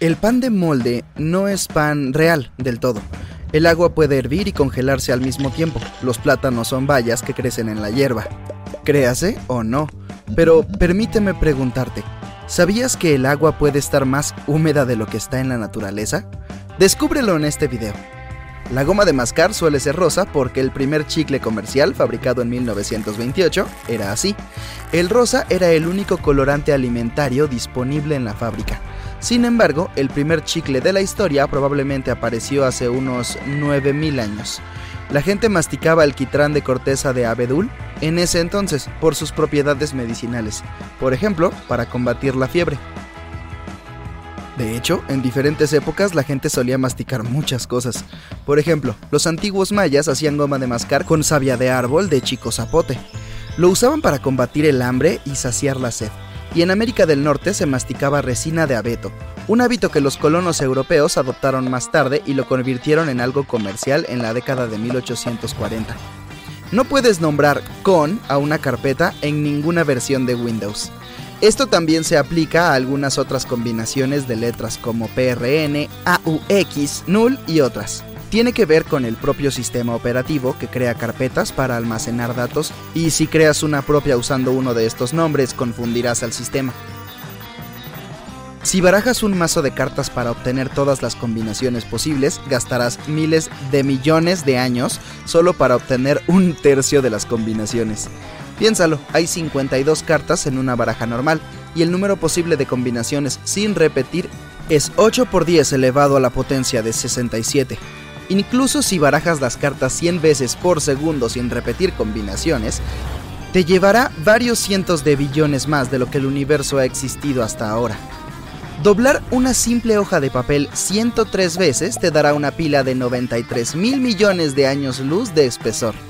El pan de molde no es pan real del todo. El agua puede hervir y congelarse al mismo tiempo. Los plátanos son bayas que crecen en la hierba. Créase o no. Pero permíteme preguntarte, ¿sabías que el agua puede estar más húmeda de lo que está en la naturaleza? Descúbrelo en este video. La goma de mascar suele ser rosa porque el primer chicle comercial, fabricado en 1928, era así. El rosa era el único colorante alimentario disponible en la fábrica. Sin embargo, el primer chicle de la historia probablemente apareció hace unos 9000 años. La gente masticaba alquitrán de corteza de abedul en ese entonces por sus propiedades medicinales, por ejemplo, para combatir la fiebre. De hecho, en diferentes épocas la gente solía masticar muchas cosas. Por ejemplo, los antiguos mayas hacían goma de mascar con savia de árbol de chico zapote. Lo usaban para combatir el hambre y saciar la sed y en América del Norte se masticaba resina de abeto, un hábito que los colonos europeos adoptaron más tarde y lo convirtieron en algo comercial en la década de 1840. No puedes nombrar con a una carpeta en ninguna versión de Windows. Esto también se aplica a algunas otras combinaciones de letras como PRN, AUX, null y otras tiene que ver con el propio sistema operativo que crea carpetas para almacenar datos y si creas una propia usando uno de estos nombres confundirás al sistema. Si barajas un mazo de cartas para obtener todas las combinaciones posibles, gastarás miles de millones de años solo para obtener un tercio de las combinaciones. Piénsalo, hay 52 cartas en una baraja normal y el número posible de combinaciones sin repetir es 8 por 10 elevado a la potencia de 67. Incluso si barajas las cartas 100 veces por segundo sin repetir combinaciones, te llevará varios cientos de billones más de lo que el universo ha existido hasta ahora. Doblar una simple hoja de papel 103 veces te dará una pila de 93 mil millones de años luz de espesor.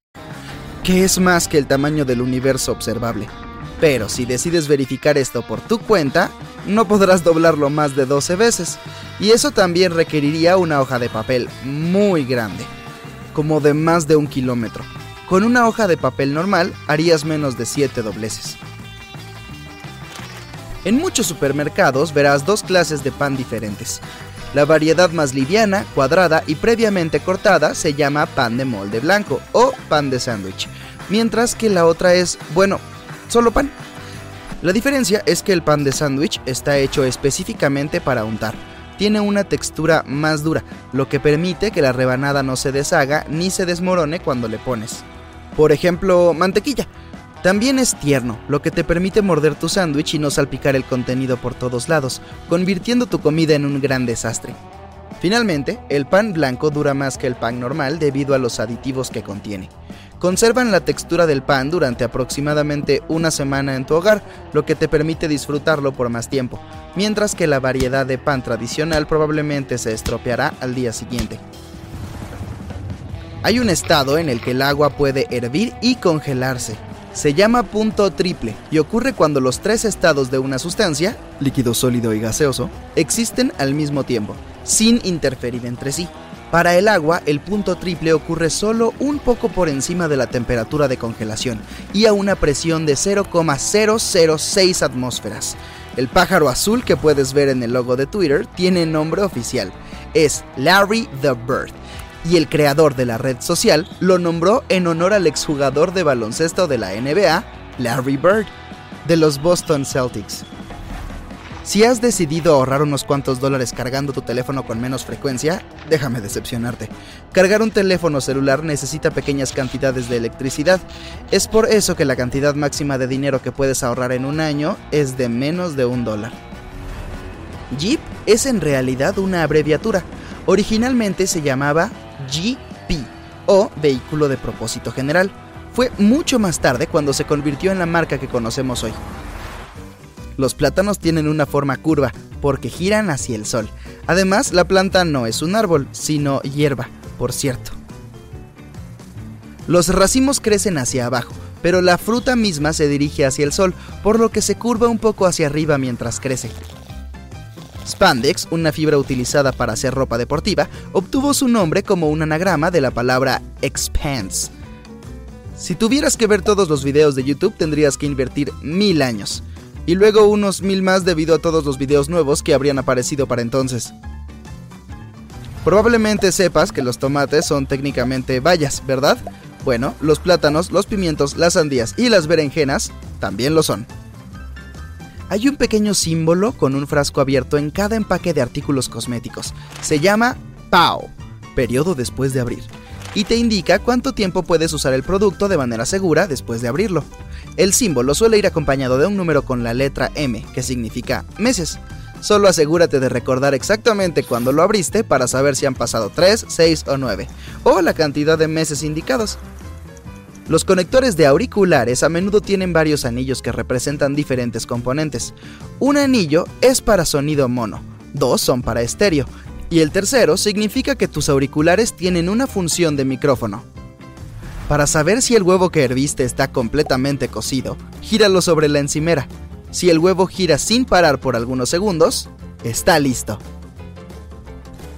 Que es más que el tamaño del universo observable. Pero si decides verificar esto por tu cuenta, no podrás doblarlo más de 12 veces. Y eso también requeriría una hoja de papel muy grande, como de más de un kilómetro. Con una hoja de papel normal harías menos de 7 dobleces. En muchos supermercados verás dos clases de pan diferentes. La variedad más liviana, cuadrada y previamente cortada se llama pan de molde blanco o pan de sándwich, mientras que la otra es, bueno, solo pan. La diferencia es que el pan de sándwich está hecho específicamente para untar. Tiene una textura más dura, lo que permite que la rebanada no se deshaga ni se desmorone cuando le pones. Por ejemplo, mantequilla. También es tierno, lo que te permite morder tu sándwich y no salpicar el contenido por todos lados, convirtiendo tu comida en un gran desastre. Finalmente, el pan blanco dura más que el pan normal debido a los aditivos que contiene. Conservan la textura del pan durante aproximadamente una semana en tu hogar, lo que te permite disfrutarlo por más tiempo, mientras que la variedad de pan tradicional probablemente se estropeará al día siguiente. Hay un estado en el que el agua puede hervir y congelarse, Se llama punto triple y ocurre cuando los tres estados de una sustancia, líquido, sólido y gaseoso, existen al mismo tiempo, sin interferir entre sí. Para el agua, el punto triple ocurre solo un poco por encima de la temperatura de congelación y a una presión de 0,006 atmósferas. El pájaro azul que puedes ver en el logo de Twitter tiene nombre oficial. Es Larry the Bird. Y el creador de la red social lo nombró en honor al exjugador de baloncesto de la NBA, Larry Bird, de los Boston Celtics. Si has decidido ahorrar unos cuantos dólares cargando tu teléfono con menos frecuencia, déjame decepcionarte. Cargar un teléfono celular necesita pequeñas cantidades de electricidad. Es por eso que la cantidad máxima de dinero que puedes ahorrar en un año es de menos de un dólar. Jeep es en realidad una abreviatura. Originalmente se llamaba GP o Vehículo de Propósito General. Fue mucho más tarde cuando se convirtió en la marca que conocemos hoy. Los plátanos tienen una forma curva porque giran hacia el sol. Además, la planta no es un árbol, sino hierba, por cierto. Los racimos crecen hacia abajo, pero la fruta misma se dirige hacia el sol, por lo que se curva un poco hacia arriba mientras crece. Spandex, una fibra utilizada para hacer ropa deportiva, obtuvo su nombre como un anagrama de la palabra expanse. Si tuvieras que ver todos los videos de YouTube tendrías que invertir mil años y luego unos mil más debido a todos los videos nuevos que habrían aparecido para entonces. Probablemente sepas que los tomates son técnicamente bayas, ¿verdad? Bueno, los plátanos, los pimientos, las sandías y las berenjenas también lo son. Hay un pequeño símbolo con un frasco abierto en cada empaque de artículos cosméticos. Se llama PAO, periodo después de abrir, y te indica cuánto tiempo puedes usar el producto de manera segura después de abrirlo. El símbolo suele ir acompañado de un número con la letra M, que significa meses. Solo asegúrate de recordar exactamente cuándo lo abriste para saber si han pasado 3, 6 o 9, o la cantidad de meses indicados. Los conectores de auriculares a menudo tienen varios anillos que representan diferentes componentes. Un anillo es para sonido mono, dos son para estéreo, y el tercero significa que tus auriculares tienen una función de micrófono. Para saber si el huevo que herviste está completamente cocido, gíralo sobre la encimera. Si el huevo gira sin parar por algunos segundos, está listo.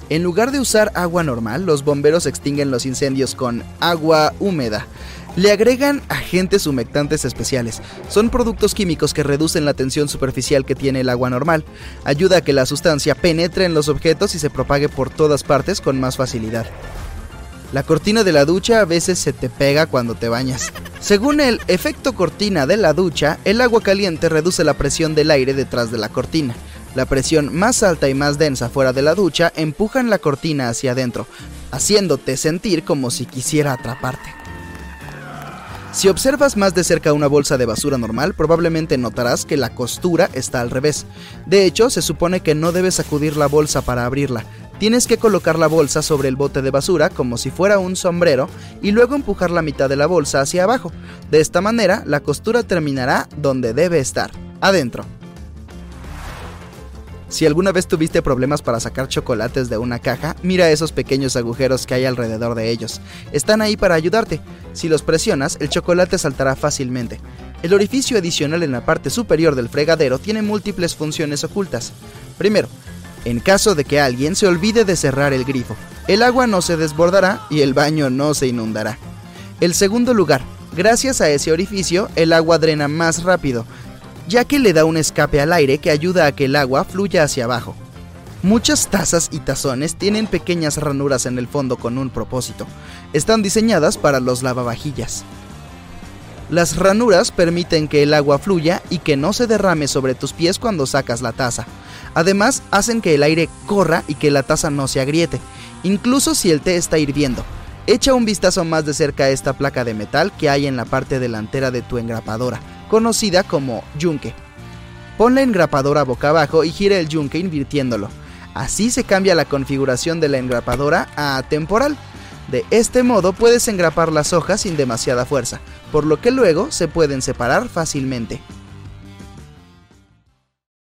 En lugar de usar agua normal, los bomberos extinguen los incendios con agua húmeda. Le agregan agentes humectantes especiales. Son productos químicos que reducen la tensión superficial que tiene el agua normal. Ayuda a que la sustancia penetre en los objetos y se propague por todas partes con más facilidad. La cortina de la ducha a veces se te pega cuando te bañas. Según el efecto cortina de la ducha, el agua caliente reduce la presión del aire detrás de la cortina. La presión más alta y más densa fuera de la ducha empujan la cortina hacia adentro, haciéndote sentir como si quisiera atraparte. Si observas más de cerca una bolsa de basura normal, probablemente notarás que la costura está al revés. De hecho, se supone que no debes sacudir la bolsa para abrirla, Tienes que colocar la bolsa sobre el bote de basura como si fuera un sombrero y luego empujar la mitad de la bolsa hacia abajo. De esta manera, la costura terminará donde debe estar, adentro. Si alguna vez tuviste problemas para sacar chocolates de una caja, mira esos pequeños agujeros que hay alrededor de ellos. Están ahí para ayudarte. Si los presionas, el chocolate saltará fácilmente. El orificio adicional en la parte superior del fregadero tiene múltiples funciones ocultas. Primero, en caso de que alguien se olvide de cerrar el grifo, el agua no se desbordará y el baño no se inundará. El segundo lugar, gracias a ese orificio, el agua drena más rápido, ya que le da un escape al aire que ayuda a que el agua fluya hacia abajo. Muchas tazas y tazones tienen pequeñas ranuras en el fondo con un propósito. Están diseñadas para los lavavajillas. Las ranuras permiten que el agua fluya y que no se derrame sobre tus pies cuando sacas la taza. Además, hacen que el aire corra y que la taza no se agriete, incluso si el té está hirviendo. Echa un vistazo más de cerca a esta placa de metal que hay en la parte delantera de tu engrapadora, conocida como yunque. Pon la engrapadora boca abajo y gira el yunque invirtiéndolo. Así se cambia la configuración de la engrapadora a temporal. De este modo puedes engrapar las hojas sin demasiada fuerza, por lo que luego se pueden separar fácilmente.